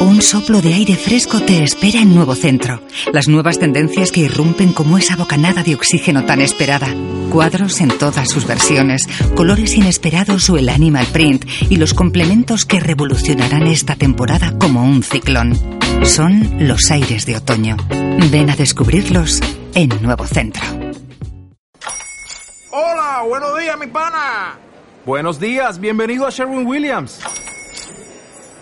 Un soplo de aire fresco te espera en Nuevo Centro. Las nuevas tendencias que irrumpen como esa bocanada de oxígeno tan esperada. Cuadros en todas sus versiones, colores inesperados o el animal print y los complementos que revolucionarán esta temporada como un ciclón. Son los aires de otoño. Ven a descubrirlos en Nuevo Centro. Hola, buenos días, mi pana. Buenos días, bienvenido a Sherwin Williams.